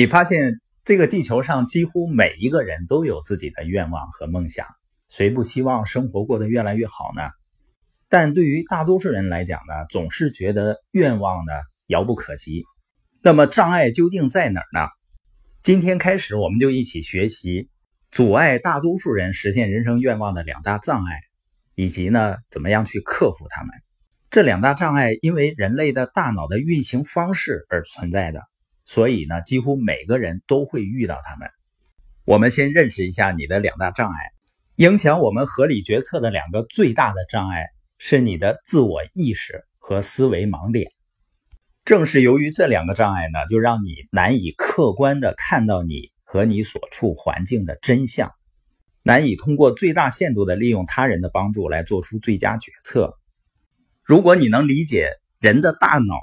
你发现这个地球上几乎每一个人都有自己的愿望和梦想，谁不希望生活过得越来越好呢？但对于大多数人来讲呢，总是觉得愿望呢遥不可及。那么障碍究竟在哪儿呢？今天开始，我们就一起学习阻碍大多数人实现人生愿望的两大障碍，以及呢怎么样去克服它们。这两大障碍因为人类的大脑的运行方式而存在的，所以呢几乎每个人都会遇到他们。我们先认识一下你的两大障碍，影响我们合理决策的两个最大的障碍是你的自我意识和思维盲点。正是由于这两个障碍呢，就让你难以客观的看到你和你所处环境的真相，难以通过最大限度的利用他人的帮助来做出最佳决策。如果你能理解人的大脑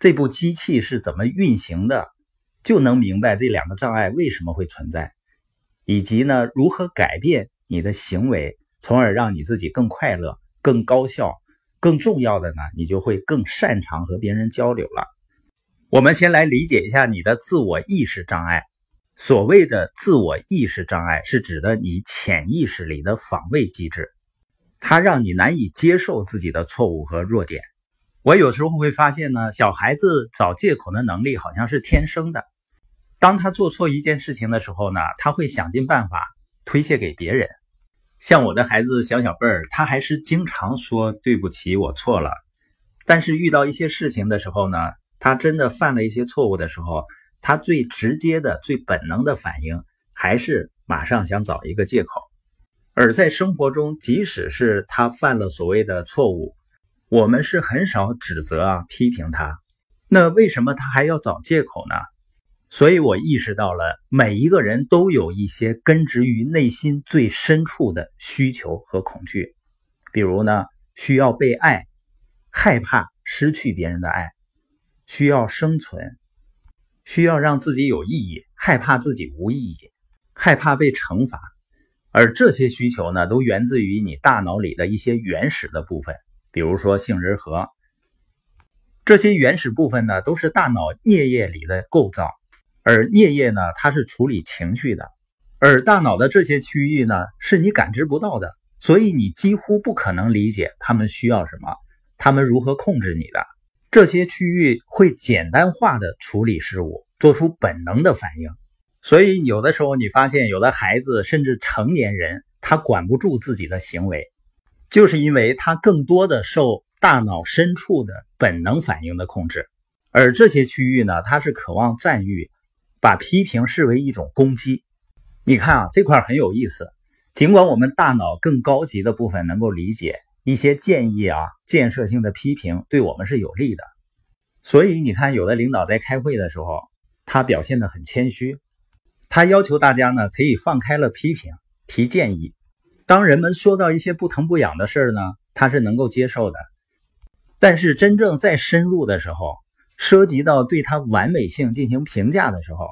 这部机器是怎么运行的，就能明白这两个障碍为什么会存在，以及呢如何改变你的行为，从而让你自己更快乐、更高效。更重要的呢，你就会更擅长和别人交流了。我们先来理解一下你的自我意识障碍。所谓的自我意识障碍，是指的你潜意识里的防卫机制，它让你难以接受自己的错误和弱点。我有时候会发现呢，小孩子找借口的能力好像是天生的。当他做错一件事情的时候呢，他会想尽办法推卸给别人。像我的孩子小小辈儿，他还是经常说对不起，我错了。但是遇到一些事情的时候呢，他真的犯了一些错误的时候，他最直接的、最本能的反应还是马上想找一个借口。而在生活中，即使是他犯了所谓的错误，我们是很少指责啊、批评他。那为什么他还要找借口呢？所以我意识到了，每一个人都有一些根植于内心最深处的需求和恐惧，比如呢，需要被爱，害怕失去别人的爱，需要生存，需要让自己有意义，害怕自己无意义，害怕被惩罚，而这些需求呢，都源自于你大脑里的一些原始的部分，比如说杏仁核。这些原始部分呢，都是大脑颞叶里的构造。而颞叶呢，它是处理情绪的，而大脑的这些区域呢，是你感知不到的，所以你几乎不可能理解他们需要什么，他们如何控制你的。这些区域会简单化的处理事物，做出本能的反应。所以有的时候你发现，有的孩子甚至成年人，他管不住自己的行为，就是因为他更多的受大脑深处的本能反应的控制。而这些区域呢，它是渴望赞誉。把批评视为一种攻击，你看啊，这块很有意思。尽管我们大脑更高级的部分能够理解一些建议啊、建设性的批评对我们是有利的，所以你看，有的领导在开会的时候，他表现得很谦虚，他要求大家呢可以放开了批评、提建议。当人们说到一些不疼不痒的事儿呢，他是能够接受的。但是真正再深入的时候，涉及到对他完美性进行评价的时候，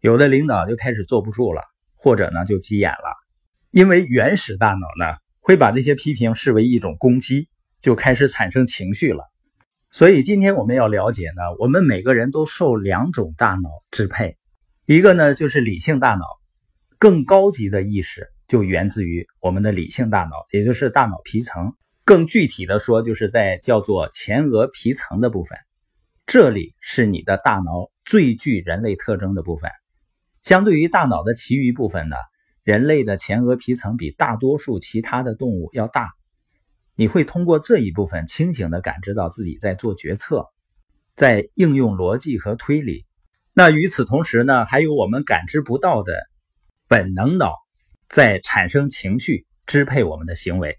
有的领导就开始坐不住了，或者呢就急眼了，因为原始大脑呢会把这些批评视为一种攻击，就开始产生情绪了。所以今天我们要了解呢，我们每个人都受两种大脑支配，一个呢就是理性大脑，更高级的意识就源自于我们的理性大脑，也就是大脑皮层。更具体的说，就是在叫做前额皮层的部分。这里是你的大脑最具人类特征的部分。相对于大脑的其余部分呢，人类的前额皮层比大多数其他的动物要大。你会通过这一部分清醒地感知到自己在做决策，在应用逻辑和推理。那与此同时呢，还有我们感知不到的本能脑在产生情绪，支配我们的行为。